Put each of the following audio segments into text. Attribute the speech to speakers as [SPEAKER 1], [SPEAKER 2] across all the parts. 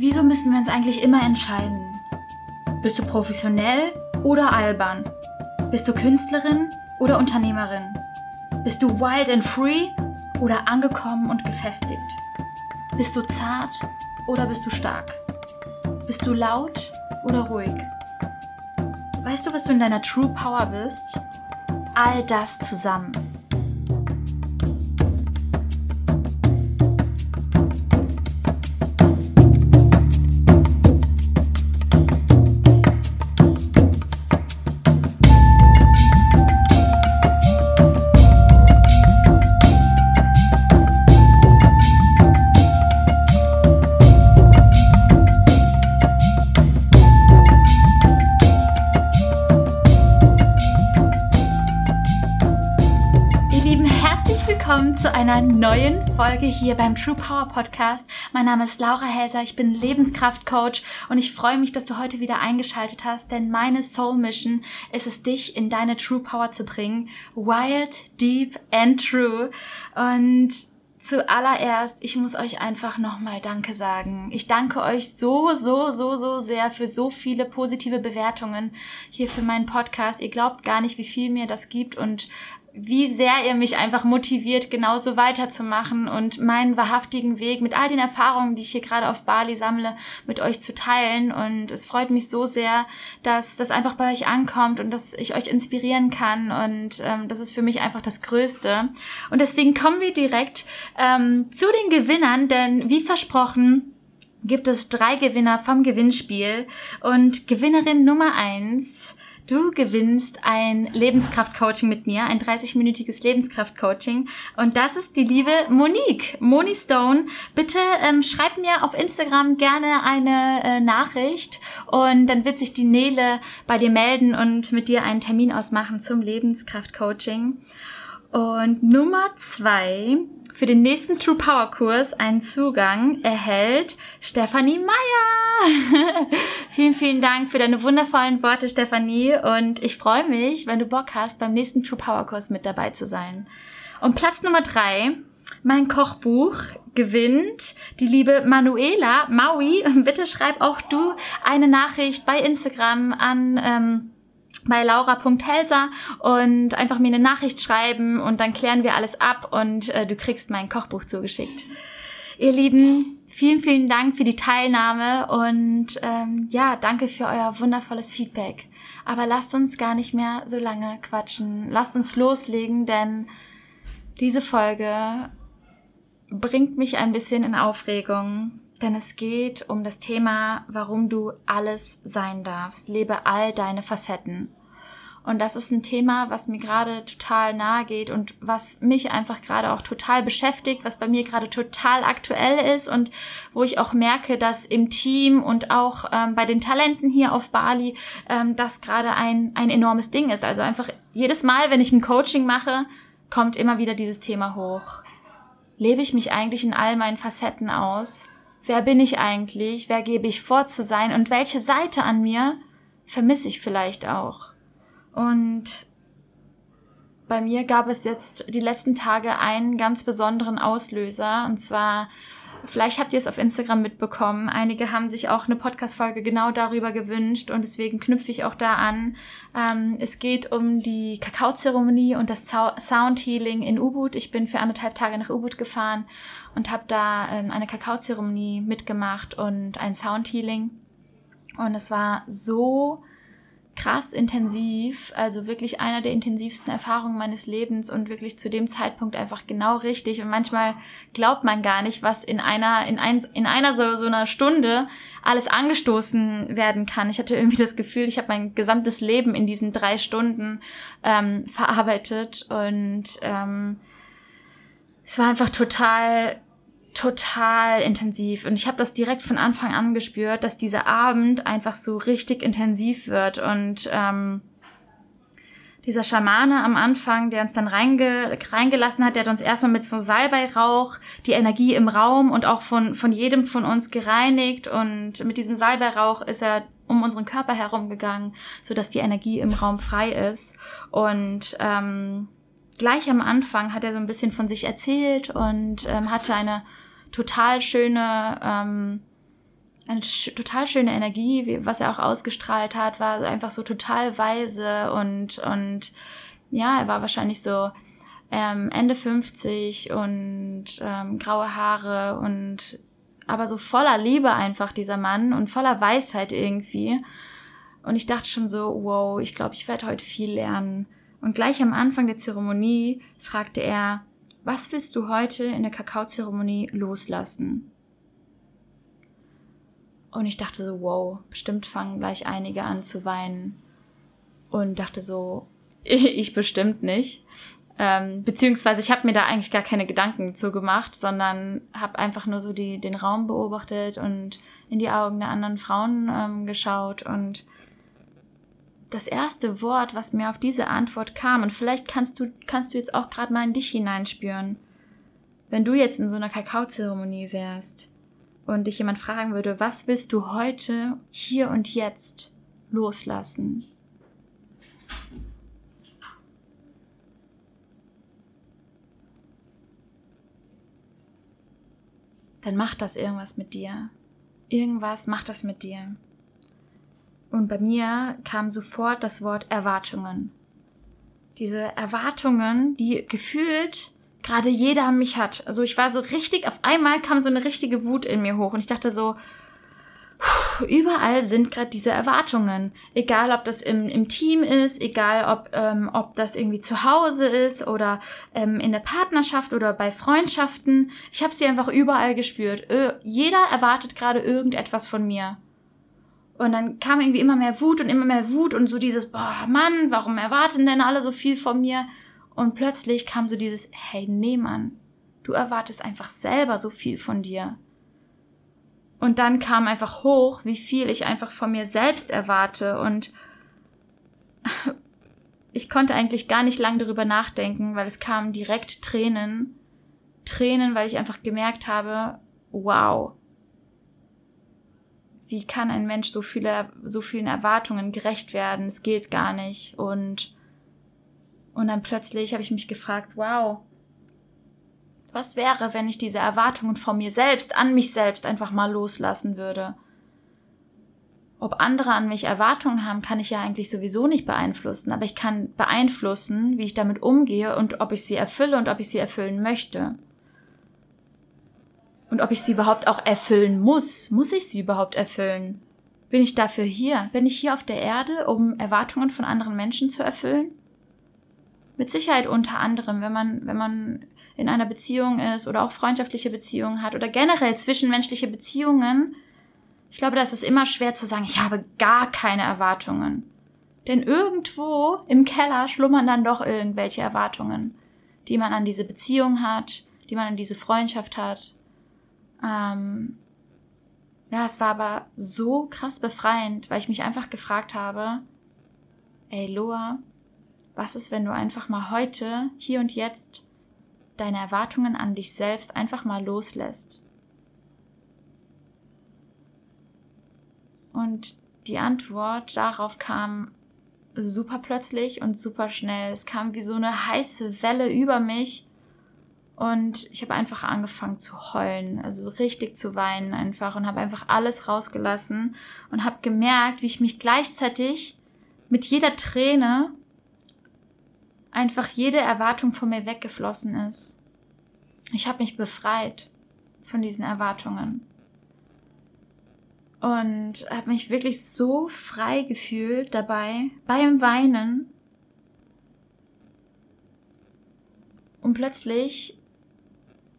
[SPEAKER 1] Wieso müssen wir uns eigentlich immer entscheiden? Bist du professionell oder albern? Bist du Künstlerin oder Unternehmerin? Bist du wild and free oder angekommen und gefestigt? Bist du zart oder bist du stark? Bist du laut oder ruhig? Weißt du, was du in deiner True Power bist? All das zusammen. Zu einer neuen Folge hier beim True Power Podcast. Mein Name ist Laura Helser, ich bin Lebenskraftcoach und ich freue mich, dass du heute wieder eingeschaltet hast, denn meine Soul Mission ist es, dich in deine True Power zu bringen. Wild, deep and true. Und zuallererst, ich muss euch einfach nochmal Danke sagen. Ich danke euch so, so, so, so sehr für so viele positive Bewertungen hier für meinen Podcast. Ihr glaubt gar nicht, wie viel mir das gibt und wie sehr ihr mich einfach motiviert, genauso weiterzumachen und meinen wahrhaftigen Weg mit all den Erfahrungen, die ich hier gerade auf Bali sammle, mit euch zu teilen. Und es freut mich so sehr, dass das einfach bei euch ankommt und dass ich euch inspirieren kann. Und ähm, das ist für mich einfach das Größte. Und deswegen kommen wir direkt ähm, zu den Gewinnern, denn wie versprochen, gibt es drei Gewinner vom Gewinnspiel. Und Gewinnerin Nummer eins Du gewinnst ein Lebenskraft-Coaching mit mir, ein 30-minütiges Lebenskraft-Coaching. Und das ist die liebe Monique, Moni Stone. Bitte ähm, schreib mir auf Instagram gerne eine äh, Nachricht und dann wird sich die Nele bei dir melden und mit dir einen Termin ausmachen zum Lebenskraft-Coaching. Und Nummer zwei, für den nächsten True Power Kurs einen Zugang erhält Stefanie Meyer. vielen, vielen Dank für deine wundervollen Worte, Stefanie. Und ich freue mich, wenn du Bock hast, beim nächsten True Power Kurs mit dabei zu sein. Und Platz Nummer drei, mein Kochbuch gewinnt die liebe Manuela Maui. Bitte schreib auch du eine Nachricht bei Instagram an ähm, bei laura.helser und einfach mir eine Nachricht schreiben und dann klären wir alles ab und äh, du kriegst mein Kochbuch zugeschickt. Ihr Lieben, vielen, vielen Dank für die Teilnahme und ähm, ja, danke für euer wundervolles Feedback. Aber lasst uns gar nicht mehr so lange quatschen. Lasst uns loslegen, denn diese Folge bringt mich ein bisschen in Aufregung denn es geht um das Thema, warum du alles sein darfst. Lebe all deine Facetten. Und das ist ein Thema, was mir gerade total nahe geht und was mich einfach gerade auch total beschäftigt, was bei mir gerade total aktuell ist und wo ich auch merke, dass im Team und auch ähm, bei den Talenten hier auf Bali ähm, das gerade ein, ein enormes Ding ist. Also einfach jedes Mal, wenn ich ein Coaching mache, kommt immer wieder dieses Thema hoch. Lebe ich mich eigentlich in all meinen Facetten aus? Wer bin ich eigentlich? Wer gebe ich vor zu sein? Und welche Seite an mir vermisse ich vielleicht auch? Und bei mir gab es jetzt die letzten Tage einen ganz besonderen Auslöser. Und zwar, vielleicht habt ihr es auf Instagram mitbekommen. Einige haben sich auch eine Podcast-Folge genau darüber gewünscht und deswegen knüpfe ich auch da an. Ähm, es geht um die Kakaozeremonie und das Sound Healing in Ubud. Ich bin für anderthalb Tage nach Ubud gefahren und habe da ähm, eine Kakaozeremonie mitgemacht und ein Soundhealing. Und es war so krass intensiv, also wirklich einer der intensivsten Erfahrungen meines Lebens und wirklich zu dem Zeitpunkt einfach genau richtig. Und manchmal glaubt man gar nicht, was in einer, in, ein, in einer so, so einer Stunde alles angestoßen werden kann. Ich hatte irgendwie das Gefühl, ich habe mein gesamtes Leben in diesen drei Stunden ähm, verarbeitet und ähm, es war einfach total total intensiv. Und ich habe das direkt von Anfang an gespürt, dass dieser Abend einfach so richtig intensiv wird. Und ähm, dieser Schamane am Anfang, der uns dann reinge reingelassen hat, der hat uns erstmal mit so Salbeirauch die Energie im Raum und auch von, von jedem von uns gereinigt. Und mit diesem Salbeirauch ist er um unseren Körper herumgegangen, sodass die Energie im Raum frei ist. Und ähm, gleich am Anfang hat er so ein bisschen von sich erzählt und ähm, hatte eine total schöne ähm, eine total schöne Energie, was er auch ausgestrahlt hat, war einfach so total weise und, und ja, er war wahrscheinlich so ähm, Ende 50 und ähm, graue Haare und aber so voller Liebe einfach dieser Mann und voller Weisheit irgendwie. Und ich dachte schon so, wow, ich glaube, ich werde heute viel lernen. Und gleich am Anfang der Zeremonie fragte er, was willst du heute in der Kakaozeremonie loslassen? Und ich dachte so, wow, bestimmt fangen gleich einige an zu weinen. Und dachte so, ich bestimmt nicht. Ähm, beziehungsweise ich habe mir da eigentlich gar keine Gedanken zu gemacht, sondern habe einfach nur so die, den Raum beobachtet und in die Augen der anderen Frauen ähm, geschaut. Und das erste Wort, was mir auf diese Antwort kam, und vielleicht kannst du, kannst du jetzt auch gerade mal in dich hineinspüren, wenn du jetzt in so einer Kakaozeremonie wärst und dich jemand fragen würde, was willst du heute, hier und jetzt loslassen? dann macht das irgendwas mit dir. Irgendwas macht das mit dir. Und bei mir kam sofort das Wort Erwartungen. Diese Erwartungen, die gefühlt gerade jeder an mich hat. Also ich war so richtig, auf einmal kam so eine richtige Wut in mir hoch und ich dachte so, überall sind gerade diese Erwartungen. Egal, ob das im, im Team ist, egal, ob, ähm, ob das irgendwie zu Hause ist oder ähm, in der Partnerschaft oder bei Freundschaften. Ich habe sie einfach überall gespürt. Ö jeder erwartet gerade irgendetwas von mir. Und dann kam irgendwie immer mehr Wut und immer mehr Wut und so dieses, boah, Mann, warum erwarten denn alle so viel von mir? Und plötzlich kam so dieses, hey, nee, Mann, du erwartest einfach selber so viel von dir. Und dann kam einfach hoch, wie viel ich einfach von mir selbst erwarte. Und ich konnte eigentlich gar nicht lang darüber nachdenken, weil es kamen direkt Tränen. Tränen, weil ich einfach gemerkt habe, wow, wie kann ein Mensch so viele, so vielen Erwartungen gerecht werden? Es geht gar nicht. Und, und dann plötzlich habe ich mich gefragt, wow, was wäre, wenn ich diese Erwartungen von mir selbst, an mich selbst einfach mal loslassen würde? Ob andere an mich Erwartungen haben, kann ich ja eigentlich sowieso nicht beeinflussen, aber ich kann beeinflussen, wie ich damit umgehe und ob ich sie erfülle und ob ich sie erfüllen möchte. Und ob ich sie überhaupt auch erfüllen muss. Muss ich sie überhaupt erfüllen? Bin ich dafür hier? Bin ich hier auf der Erde, um Erwartungen von anderen Menschen zu erfüllen? Mit Sicherheit unter anderem, wenn man, wenn man in einer Beziehung ist oder auch freundschaftliche Beziehungen hat oder generell zwischenmenschliche Beziehungen, ich glaube, das ist immer schwer zu sagen, ich habe gar keine Erwartungen. Denn irgendwo im Keller schlummern dann doch irgendwelche Erwartungen, die man an diese Beziehung hat, die man an diese Freundschaft hat. Ähm ja, es war aber so krass befreiend, weil ich mich einfach gefragt habe, ey Loa, was ist, wenn du einfach mal heute, hier und jetzt deine Erwartungen an dich selbst einfach mal loslässt. Und die Antwort darauf kam super plötzlich und super schnell. Es kam wie so eine heiße Welle über mich und ich habe einfach angefangen zu heulen, also richtig zu weinen einfach und habe einfach alles rausgelassen und habe gemerkt, wie ich mich gleichzeitig mit jeder Träne einfach jede Erwartung von mir weggeflossen ist. Ich habe mich befreit von diesen Erwartungen und habe mich wirklich so frei gefühlt dabei, beim Weinen. Und plötzlich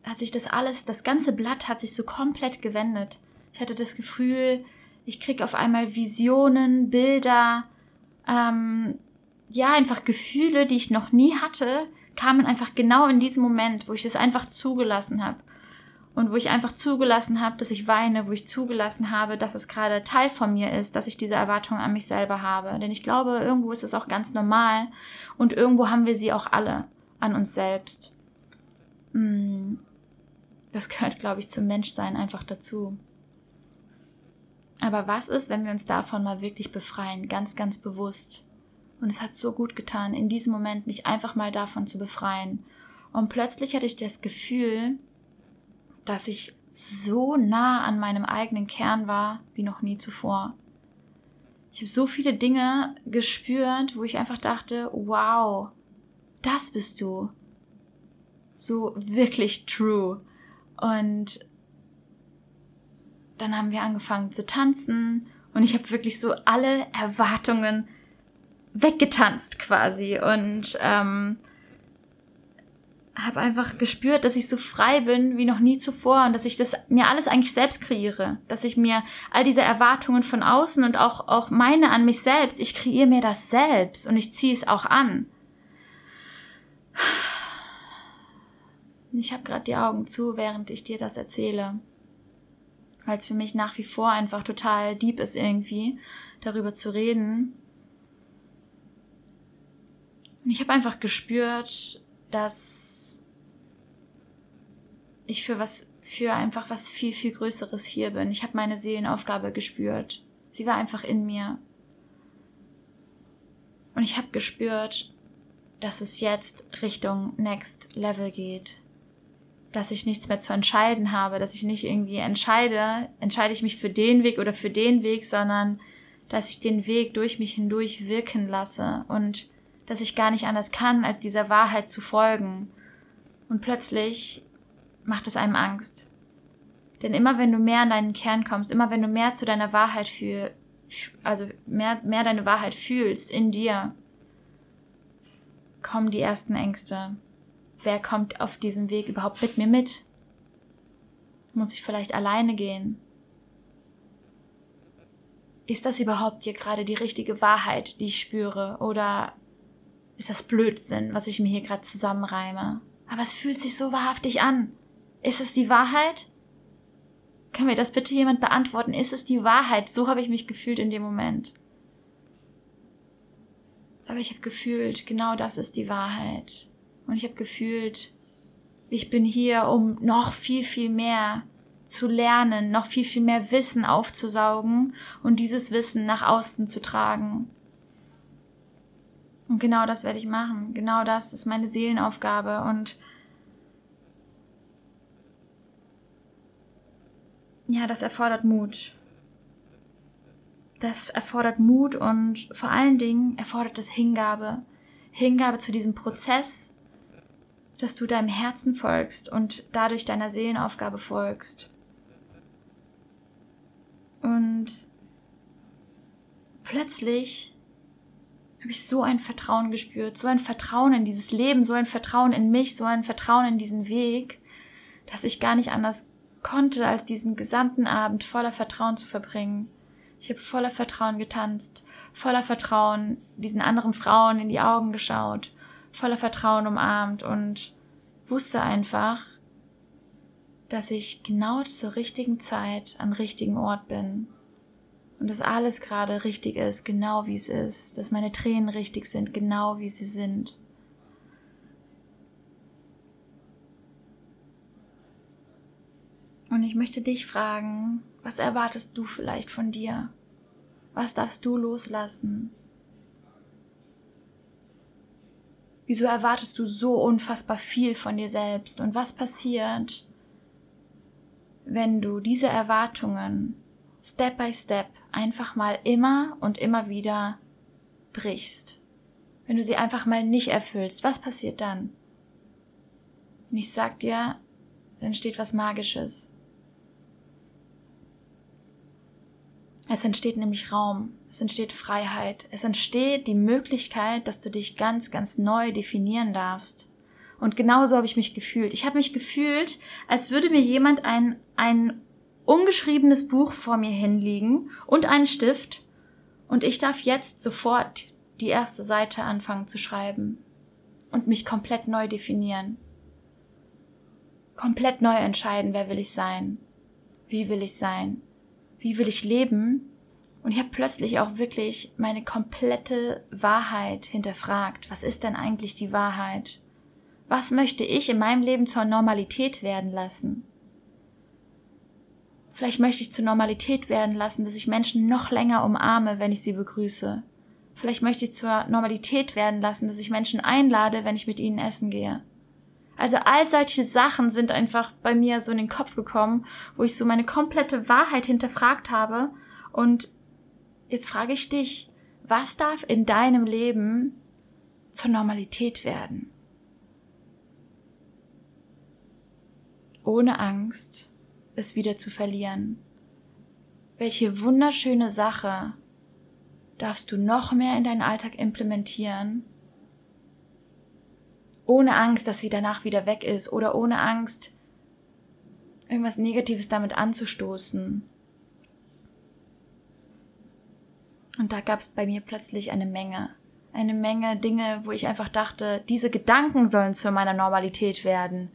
[SPEAKER 1] hat sich das alles, das ganze Blatt hat sich so komplett gewendet. Ich hatte das Gefühl, ich kriege auf einmal Visionen, Bilder, ähm, ja, einfach Gefühle, die ich noch nie hatte, kamen einfach genau in diesem Moment, wo ich das einfach zugelassen habe. Und wo ich einfach zugelassen habe, dass ich weine, wo ich zugelassen habe, dass es gerade Teil von mir ist, dass ich diese Erwartung an mich selber habe. Denn ich glaube, irgendwo ist es auch ganz normal und irgendwo haben wir sie auch alle an uns selbst. Hm. Das gehört, glaube ich, zum Menschsein einfach dazu. Aber was ist, wenn wir uns davon mal wirklich befreien, ganz, ganz bewusst? Und es hat so gut getan, in diesem Moment mich einfach mal davon zu befreien. Und plötzlich hatte ich das Gefühl, dass ich so nah an meinem eigenen Kern war wie noch nie zuvor. Ich habe so viele Dinge gespürt, wo ich einfach dachte, wow, das bist du. So wirklich true. Und dann haben wir angefangen zu tanzen. Und ich habe wirklich so alle Erwartungen weggetanzt quasi. Und ähm, habe einfach gespürt, dass ich so frei bin wie noch nie zuvor und dass ich das mir alles eigentlich selbst kreiere, dass ich mir all diese Erwartungen von außen und auch auch meine an mich selbst, ich kreiere mir das selbst und ich ziehe es auch an. Ich habe gerade die Augen zu, während ich dir das erzähle, weil es für mich nach wie vor einfach total deep ist irgendwie darüber zu reden. Und ich habe einfach gespürt, dass ich für was, für einfach was viel, viel Größeres hier bin. Ich habe meine Seelenaufgabe gespürt. Sie war einfach in mir. Und ich habe gespürt, dass es jetzt Richtung Next Level geht. Dass ich nichts mehr zu entscheiden habe, dass ich nicht irgendwie entscheide, entscheide ich mich für den Weg oder für den Weg, sondern dass ich den Weg durch mich hindurch wirken lasse und dass ich gar nicht anders kann, als dieser Wahrheit zu folgen. Und plötzlich macht es einem Angst. Denn immer wenn du mehr an deinen Kern kommst, immer wenn du mehr zu deiner Wahrheit fühlst, also mehr, mehr deine Wahrheit fühlst in dir, kommen die ersten Ängste. Wer kommt auf diesem Weg überhaupt mit mir mit? Muss ich vielleicht alleine gehen? Ist das überhaupt hier gerade die richtige Wahrheit, die ich spüre? Oder ist das Blödsinn, was ich mir hier gerade zusammenreime? Aber es fühlt sich so wahrhaftig an. Ist es die Wahrheit? Kann mir das bitte jemand beantworten? Ist es die Wahrheit? So habe ich mich gefühlt in dem Moment. Aber ich habe gefühlt, genau das ist die Wahrheit. Und ich habe gefühlt, ich bin hier, um noch viel, viel mehr zu lernen, noch viel, viel mehr Wissen aufzusaugen und dieses Wissen nach außen zu tragen. Und genau das werde ich machen. Genau das ist meine Seelenaufgabe. Und ja, das erfordert Mut. Das erfordert Mut und vor allen Dingen erfordert es Hingabe. Hingabe zu diesem Prozess, dass du deinem Herzen folgst und dadurch deiner Seelenaufgabe folgst. Und plötzlich habe ich so ein Vertrauen gespürt, so ein Vertrauen in dieses Leben, so ein Vertrauen in mich, so ein Vertrauen in diesen Weg, dass ich gar nicht anders konnte, als diesen gesamten Abend voller Vertrauen zu verbringen. Ich habe voller Vertrauen getanzt, voller Vertrauen diesen anderen Frauen in die Augen geschaut, voller Vertrauen umarmt und wusste einfach, dass ich genau zur richtigen Zeit am richtigen Ort bin. Und dass alles gerade richtig ist, genau wie es ist, dass meine Tränen richtig sind, genau wie sie sind. Und ich möchte dich fragen, was erwartest du vielleicht von dir? Was darfst du loslassen? Wieso erwartest du so unfassbar viel von dir selbst? Und was passiert, wenn du diese Erwartungen Step by Step einfach mal immer und immer wieder brichst? Wenn du sie einfach mal nicht erfüllst, was passiert dann? Und ich sag dir, dann steht was Magisches. Es entsteht nämlich Raum, es entsteht Freiheit, es entsteht die Möglichkeit, dass du dich ganz, ganz neu definieren darfst. Und genauso habe ich mich gefühlt. Ich habe mich gefühlt, als würde mir jemand ein, ein ungeschriebenes Buch vor mir hinlegen und einen Stift und ich darf jetzt sofort die erste Seite anfangen zu schreiben und mich komplett neu definieren. Komplett neu entscheiden, wer will ich sein? Wie will ich sein? wie will ich leben? Und ich habe plötzlich auch wirklich meine komplette Wahrheit hinterfragt. Was ist denn eigentlich die Wahrheit? Was möchte ich in meinem Leben zur Normalität werden lassen? Vielleicht möchte ich zur Normalität werden lassen, dass ich Menschen noch länger umarme, wenn ich sie begrüße. Vielleicht möchte ich zur Normalität werden lassen, dass ich Menschen einlade, wenn ich mit ihnen essen gehe. Also all solche Sachen sind einfach bei mir so in den Kopf gekommen, wo ich so meine komplette Wahrheit hinterfragt habe. Und jetzt frage ich dich, was darf in deinem Leben zur Normalität werden? Ohne Angst, es wieder zu verlieren. Welche wunderschöne Sache darfst du noch mehr in deinen Alltag implementieren, ohne Angst, dass sie danach wieder weg ist oder ohne Angst, irgendwas Negatives damit anzustoßen. Und da gab es bei mir plötzlich eine Menge, eine Menge Dinge, wo ich einfach dachte, diese Gedanken sollen zu meiner Normalität werden.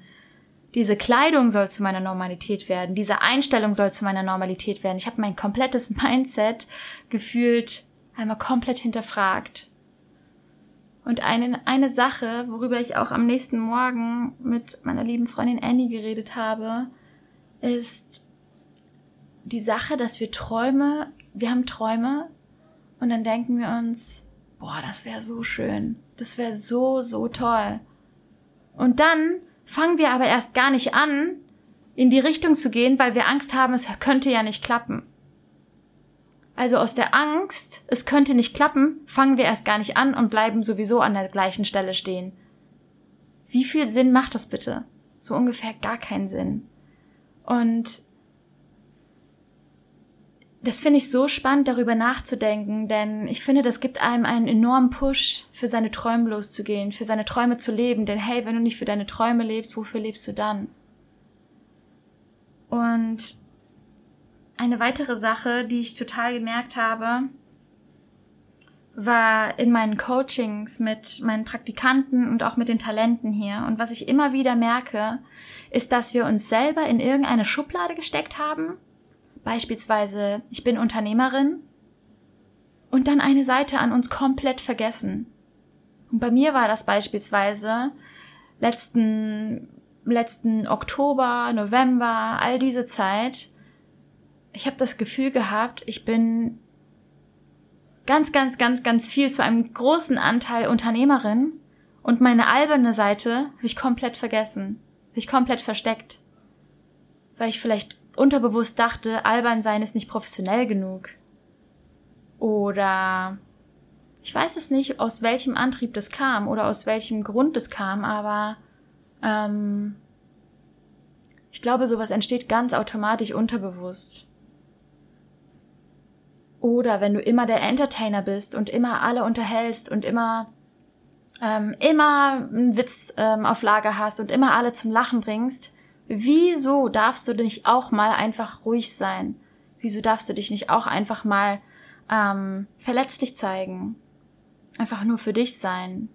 [SPEAKER 1] Diese Kleidung soll zu meiner Normalität werden. Diese Einstellung soll zu meiner Normalität werden. Ich habe mein komplettes Mindset gefühlt einmal komplett hinterfragt. Und eine, eine Sache, worüber ich auch am nächsten Morgen mit meiner lieben Freundin Annie geredet habe, ist die Sache, dass wir Träume, wir haben Träume und dann denken wir uns, boah, das wäre so schön, das wäre so, so toll. Und dann fangen wir aber erst gar nicht an, in die Richtung zu gehen, weil wir Angst haben, es könnte ja nicht klappen. Also aus der Angst, es könnte nicht klappen, fangen wir erst gar nicht an und bleiben sowieso an der gleichen Stelle stehen. Wie viel Sinn macht das bitte? So ungefähr gar keinen Sinn. Und das finde ich so spannend, darüber nachzudenken, denn ich finde, das gibt einem einen enormen Push, für seine Träume loszugehen, für seine Träume zu leben. Denn hey, wenn du nicht für deine Träume lebst, wofür lebst du dann? Und eine weitere Sache, die ich total gemerkt habe, war in meinen Coachings mit meinen Praktikanten und auch mit den Talenten hier. Und was ich immer wieder merke, ist, dass wir uns selber in irgendeine Schublade gesteckt haben. Beispielsweise, ich bin Unternehmerin und dann eine Seite an uns komplett vergessen. Und bei mir war das beispielsweise letzten, letzten Oktober, November, all diese Zeit, ich habe das Gefühl gehabt, ich bin ganz, ganz, ganz, ganz viel zu einem großen Anteil Unternehmerin und meine alberne Seite habe ich komplett vergessen, habe ich komplett versteckt, weil ich vielleicht unterbewusst dachte, albern sein ist nicht professionell genug. Oder ich weiß es nicht, aus welchem Antrieb das kam oder aus welchem Grund das kam, aber ähm, ich glaube, sowas entsteht ganz automatisch unterbewusst. Oder wenn du immer der Entertainer bist und immer alle unterhältst und immer ähm, immer einen Witz ähm, auf Lager hast und immer alle zum Lachen bringst, wieso darfst du nicht auch mal einfach ruhig sein? Wieso darfst du dich nicht auch einfach mal ähm, verletzlich zeigen? Einfach nur für dich sein.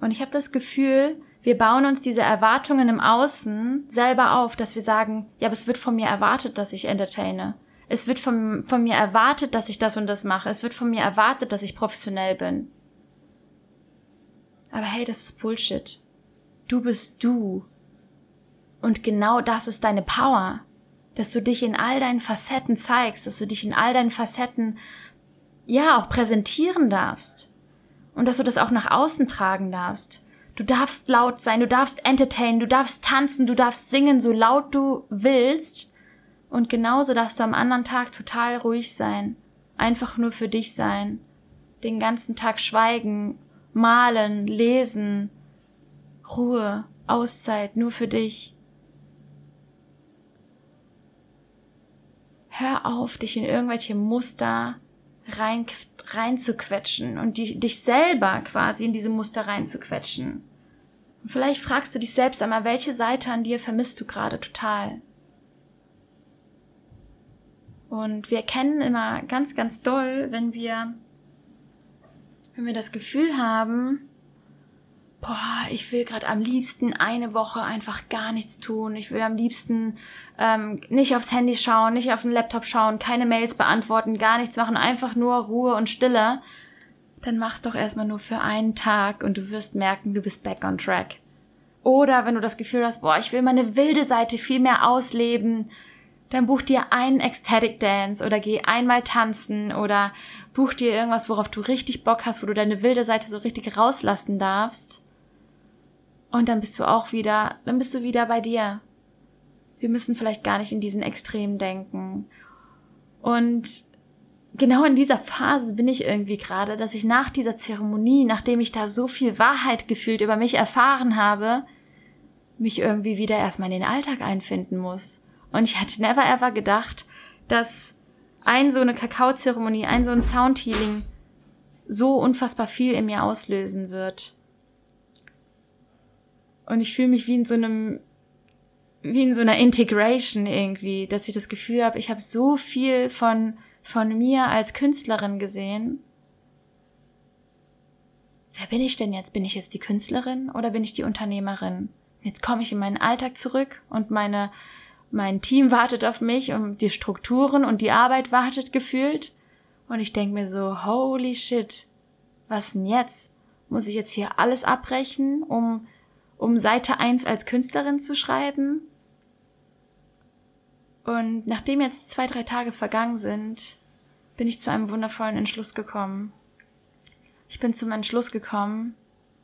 [SPEAKER 1] Und ich habe das Gefühl, wir bauen uns diese Erwartungen im Außen selber auf, dass wir sagen, ja, aber es wird von mir erwartet, dass ich entertaine. Es wird von, von mir erwartet, dass ich das und das mache. Es wird von mir erwartet, dass ich professionell bin. Aber hey, das ist Bullshit. Du bist du. Und genau das ist deine Power. Dass du dich in all deinen Facetten zeigst, dass du dich in all deinen Facetten, ja, auch präsentieren darfst. Und dass du das auch nach außen tragen darfst. Du darfst laut sein, du darfst entertainen, du darfst tanzen, du darfst singen, so laut du willst. Und genauso darfst du am anderen Tag total ruhig sein, einfach nur für dich sein, den ganzen Tag schweigen, malen, lesen, Ruhe, Auszeit, nur für dich. Hör auf, dich in irgendwelche Muster rein, reinzuquetschen und die, dich selber quasi in diese Muster reinzuquetschen. Und vielleicht fragst du dich selbst einmal, welche Seite an dir vermisst du gerade total? Und wir erkennen immer ganz, ganz doll, wenn wir, wenn wir das Gefühl haben, boah, ich will gerade am liebsten eine Woche einfach gar nichts tun. Ich will am liebsten ähm, nicht aufs Handy schauen, nicht auf den Laptop schauen, keine Mails beantworten, gar nichts machen, einfach nur Ruhe und Stille. Dann mach's doch erstmal nur für einen Tag und du wirst merken, du bist back on track. Oder wenn du das Gefühl hast, boah, ich will meine wilde Seite viel mehr ausleben, dann buch dir einen Ecstatic Dance oder geh einmal tanzen oder buch dir irgendwas, worauf du richtig Bock hast, wo du deine wilde Seite so richtig rauslassen darfst. Und dann bist du auch wieder, dann bist du wieder bei dir. Wir müssen vielleicht gar nicht in diesen Extremen denken. Und genau in dieser Phase bin ich irgendwie gerade, dass ich nach dieser Zeremonie, nachdem ich da so viel Wahrheit gefühlt über mich erfahren habe, mich irgendwie wieder erstmal in den Alltag einfinden muss. Und ich hatte never ever gedacht, dass ein so eine Kakaozeremonie, ein so ein Soundhealing so unfassbar viel in mir auslösen wird. Und ich fühle mich wie in so einem, wie in so einer Integration irgendwie, dass ich das Gefühl habe, ich habe so viel von, von mir als Künstlerin gesehen. Wer bin ich denn jetzt? Bin ich jetzt die Künstlerin oder bin ich die Unternehmerin? Jetzt komme ich in meinen Alltag zurück und meine, mein Team wartet auf mich und die Strukturen und die Arbeit wartet gefühlt. Und ich denke mir so, holy shit, was denn jetzt? Muss ich jetzt hier alles abbrechen, um um Seite 1 als Künstlerin zu schreiben. Und nachdem jetzt zwei, drei Tage vergangen sind, bin ich zu einem wundervollen Entschluss gekommen. Ich bin zum Entschluss gekommen,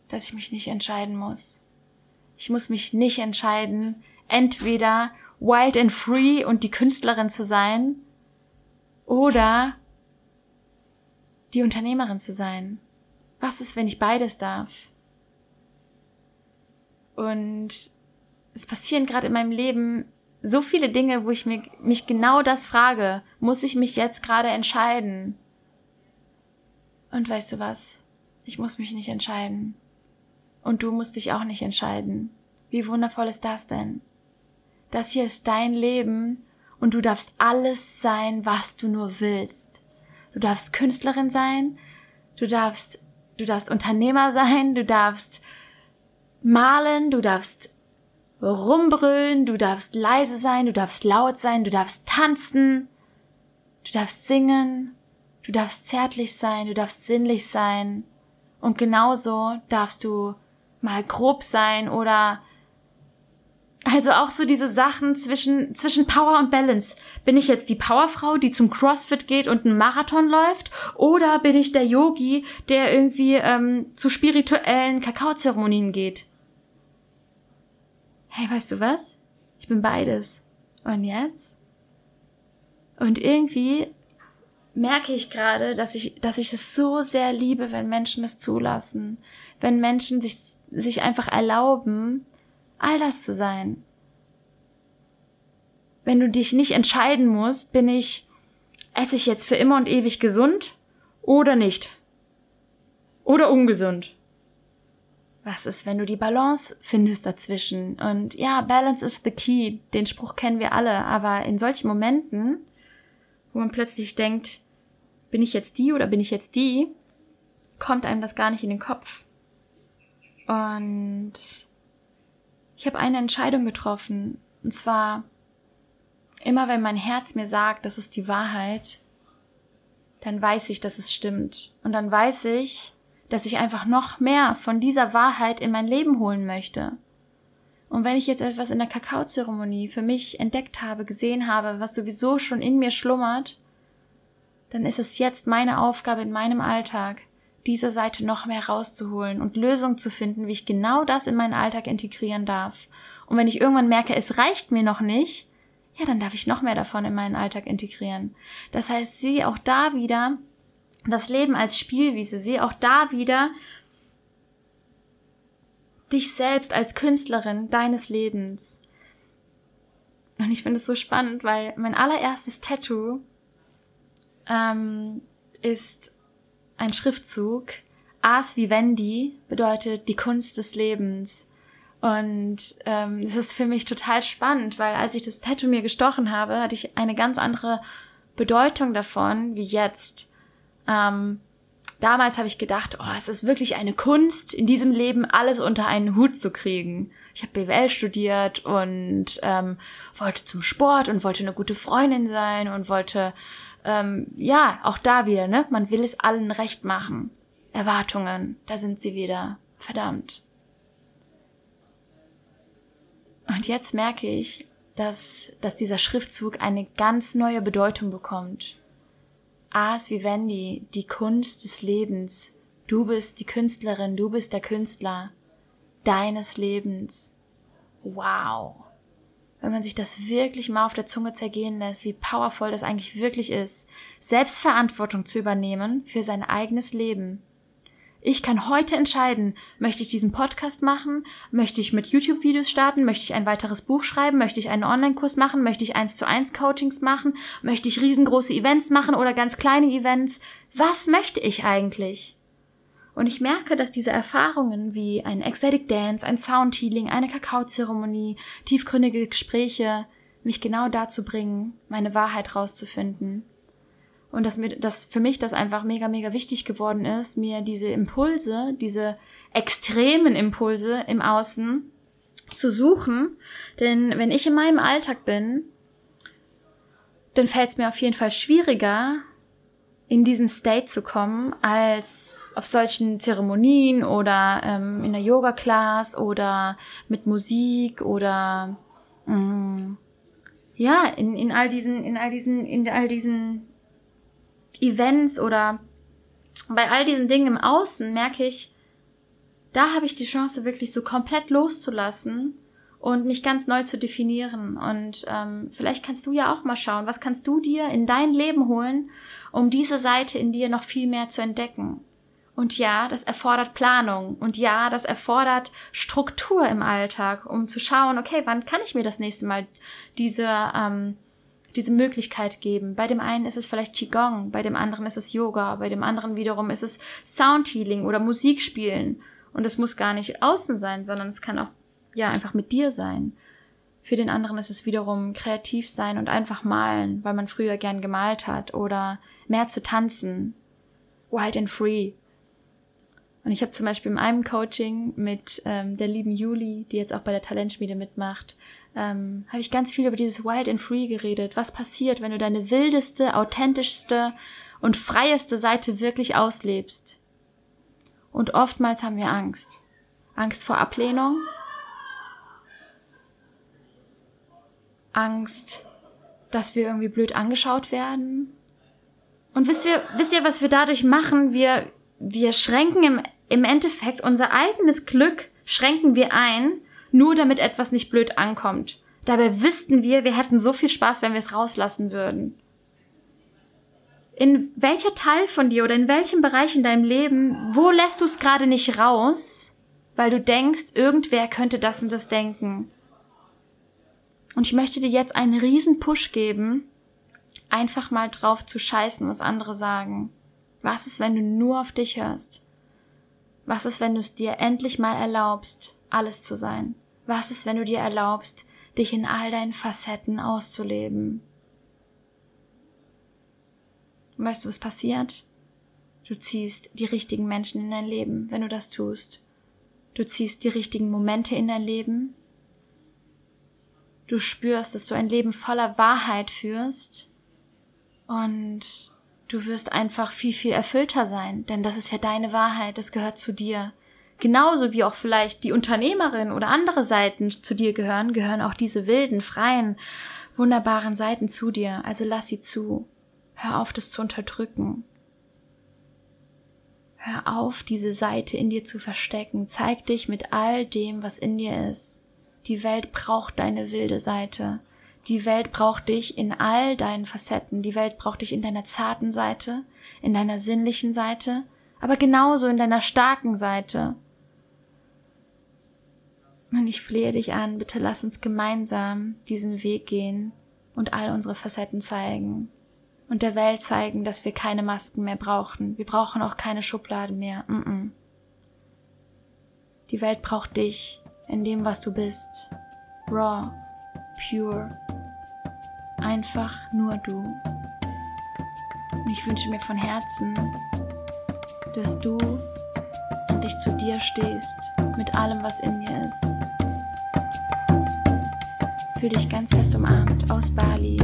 [SPEAKER 1] dass ich mich nicht entscheiden muss. Ich muss mich nicht entscheiden, entweder wild and free und die Künstlerin zu sein oder die Unternehmerin zu sein. Was ist, wenn ich beides darf? Und es passieren gerade in meinem Leben so viele Dinge, wo ich mir, mich genau das frage. Muss ich mich jetzt gerade entscheiden? Und weißt du was? Ich muss mich nicht entscheiden. Und du musst dich auch nicht entscheiden. Wie wundervoll ist das denn? Das hier ist dein Leben und du darfst alles sein, was du nur willst. Du darfst Künstlerin sein, du darfst, du darfst Unternehmer sein, du darfst malen, du darfst rumbrüllen, du darfst leise sein, du darfst laut sein, du darfst tanzen, du darfst singen, du darfst zärtlich sein, du darfst sinnlich sein. Und genauso darfst du mal grob sein oder also auch so diese Sachen zwischen, zwischen Power und Balance. Bin ich jetzt die Powerfrau, die zum CrossFit geht und einen Marathon läuft? Oder bin ich der Yogi, der irgendwie ähm, zu spirituellen Kakaozeremonien geht? Hey, weißt du was? Ich bin beides. Und jetzt? Und irgendwie merke ich gerade, dass ich, dass ich es so sehr liebe, wenn Menschen es zulassen. Wenn Menschen sich, sich einfach erlauben, all das zu sein. Wenn du dich nicht entscheiden musst, bin ich, esse ich jetzt für immer und ewig gesund oder nicht? Oder ungesund? Was ist, wenn du die Balance findest dazwischen? Und ja, Balance is the key. Den Spruch kennen wir alle. Aber in solchen Momenten, wo man plötzlich denkt, bin ich jetzt die oder bin ich jetzt die, kommt einem das gar nicht in den Kopf. Und ich habe eine Entscheidung getroffen. Und zwar, immer wenn mein Herz mir sagt, das ist die Wahrheit, dann weiß ich, dass es stimmt. Und dann weiß ich, dass ich einfach noch mehr von dieser Wahrheit in mein Leben holen möchte. Und wenn ich jetzt etwas in der Kakaozeremonie für mich entdeckt habe, gesehen habe, was sowieso schon in mir schlummert, dann ist es jetzt meine Aufgabe in meinem Alltag, diese Seite noch mehr rauszuholen und Lösungen zu finden, wie ich genau das in meinen Alltag integrieren darf. Und wenn ich irgendwann merke, es reicht mir noch nicht, ja, dann darf ich noch mehr davon in meinen Alltag integrieren. Das heißt, sieh auch da wieder das Leben als Spielwiese. Sehe auch da wieder dich selbst als Künstlerin deines Lebens. Und ich finde es so spannend, weil mein allererstes Tattoo ähm, ist ein Schriftzug. Ars Vivendi bedeutet die Kunst des Lebens. Und ähm, es ist für mich total spannend, weil als ich das Tattoo mir gestochen habe, hatte ich eine ganz andere Bedeutung davon wie jetzt. Ähm, damals habe ich gedacht, oh, es ist wirklich eine Kunst, in diesem Leben alles unter einen Hut zu kriegen. Ich habe BWL studiert und ähm, wollte zum Sport und wollte eine gute Freundin sein und wollte, ähm, ja, auch da wieder, ne? Man will es allen recht machen. Erwartungen, da sind sie wieder. Verdammt. Und jetzt merke ich, dass, dass dieser Schriftzug eine ganz neue Bedeutung bekommt. Ars Vivendi, die Kunst des Lebens. Du bist die Künstlerin, du bist der Künstler. deines Lebens. Wow. Wenn man sich das wirklich mal auf der Zunge zergehen lässt, wie powerful das eigentlich wirklich ist, Selbstverantwortung zu übernehmen für sein eigenes Leben. Ich kann heute entscheiden, möchte ich diesen Podcast machen, möchte ich mit YouTube-Videos starten, möchte ich ein weiteres Buch schreiben, möchte ich einen Online-Kurs machen, möchte ich eins zu eins Coachings machen, möchte ich riesengroße Events machen oder ganz kleine Events. Was möchte ich eigentlich? Und ich merke, dass diese Erfahrungen wie ein Ecstatic Dance, ein Soundhealing, eine Kakaozeremonie, tiefgründige Gespräche mich genau dazu bringen, meine Wahrheit rauszufinden und dass mir dass für mich das einfach mega mega wichtig geworden ist, mir diese Impulse, diese extremen Impulse im Außen zu suchen, denn wenn ich in meinem Alltag bin, dann fällt es mir auf jeden Fall schwieriger, in diesen State zu kommen, als auf solchen Zeremonien oder ähm, in der Yoga-Class oder mit Musik oder mh, mm, ja, in, in all diesen, in all diesen, in all diesen Events oder bei all diesen Dingen im Außen merke ich, da habe ich die Chance, wirklich so komplett loszulassen und mich ganz neu zu definieren. Und ähm, vielleicht kannst du ja auch mal schauen, was kannst du dir in dein Leben holen, um diese Seite in dir noch viel mehr zu entdecken. Und ja, das erfordert Planung. Und ja, das erfordert Struktur im Alltag, um zu schauen, okay, wann kann ich mir das nächste Mal diese ähm, diese Möglichkeit geben. Bei dem einen ist es vielleicht Qigong, bei dem anderen ist es Yoga, bei dem anderen wiederum ist es Soundhealing oder Musik spielen. Und es muss gar nicht außen sein, sondern es kann auch, ja, einfach mit dir sein. Für den anderen ist es wiederum kreativ sein und einfach malen, weil man früher gern gemalt hat oder mehr zu tanzen. Wild and free. Und ich habe zum Beispiel in einem Coaching mit ähm, der lieben Juli, die jetzt auch bei der Talentschmiede mitmacht, ähm, habe ich ganz viel über dieses Wild and Free geredet. Was passiert, wenn du deine wildeste, authentischste und freieste Seite wirklich auslebst? Und oftmals haben wir Angst. Angst vor Ablehnung. Angst, dass wir irgendwie blöd angeschaut werden. Und wisst ihr, wisst ihr, was wir dadurch machen? Wir, wir schränken im, im Endeffekt unser eigenes Glück, schränken wir ein, nur damit etwas nicht blöd ankommt. Dabei wüssten wir, wir hätten so viel Spaß, wenn wir es rauslassen würden. In welcher Teil von dir oder in welchem Bereich in deinem Leben, wo lässt du es gerade nicht raus, weil du denkst, irgendwer könnte das und das denken? Und ich möchte dir jetzt einen riesen Push geben, einfach mal drauf zu scheißen, was andere sagen. Was ist, wenn du nur auf dich hörst? Was ist, wenn du es dir endlich mal erlaubst, alles zu sein? Was ist, wenn du dir erlaubst, dich in all deinen Facetten auszuleben? Und weißt du, was passiert? Du ziehst die richtigen Menschen in dein Leben, wenn du das tust. Du ziehst die richtigen Momente in dein Leben. Du spürst, dass du ein Leben voller Wahrheit führst. Und du wirst einfach viel, viel erfüllter sein, denn das ist ja deine Wahrheit, das gehört zu dir. Genauso wie auch vielleicht die Unternehmerin oder andere Seiten zu dir gehören, gehören auch diese wilden, freien, wunderbaren Seiten zu dir. Also lass sie zu. Hör auf, das zu unterdrücken. Hör auf, diese Seite in dir zu verstecken. Zeig dich mit all dem, was in dir ist. Die Welt braucht deine wilde Seite. Die Welt braucht dich in all deinen Facetten. Die Welt braucht dich in deiner zarten Seite, in deiner sinnlichen Seite, aber genauso in deiner starken Seite. Und ich flehe dich an, bitte lass uns gemeinsam diesen Weg gehen und all unsere Facetten zeigen. Und der Welt zeigen, dass wir keine Masken mehr brauchen. Wir brauchen auch keine Schubladen mehr. Mm -mm. Die Welt braucht dich in dem, was du bist. Raw, pure. Einfach nur du. Und ich wünsche mir von Herzen, dass du endlich zu dir stehst mit allem, was in dir ist. Fühl dich ganz fest umarmt aus Bali.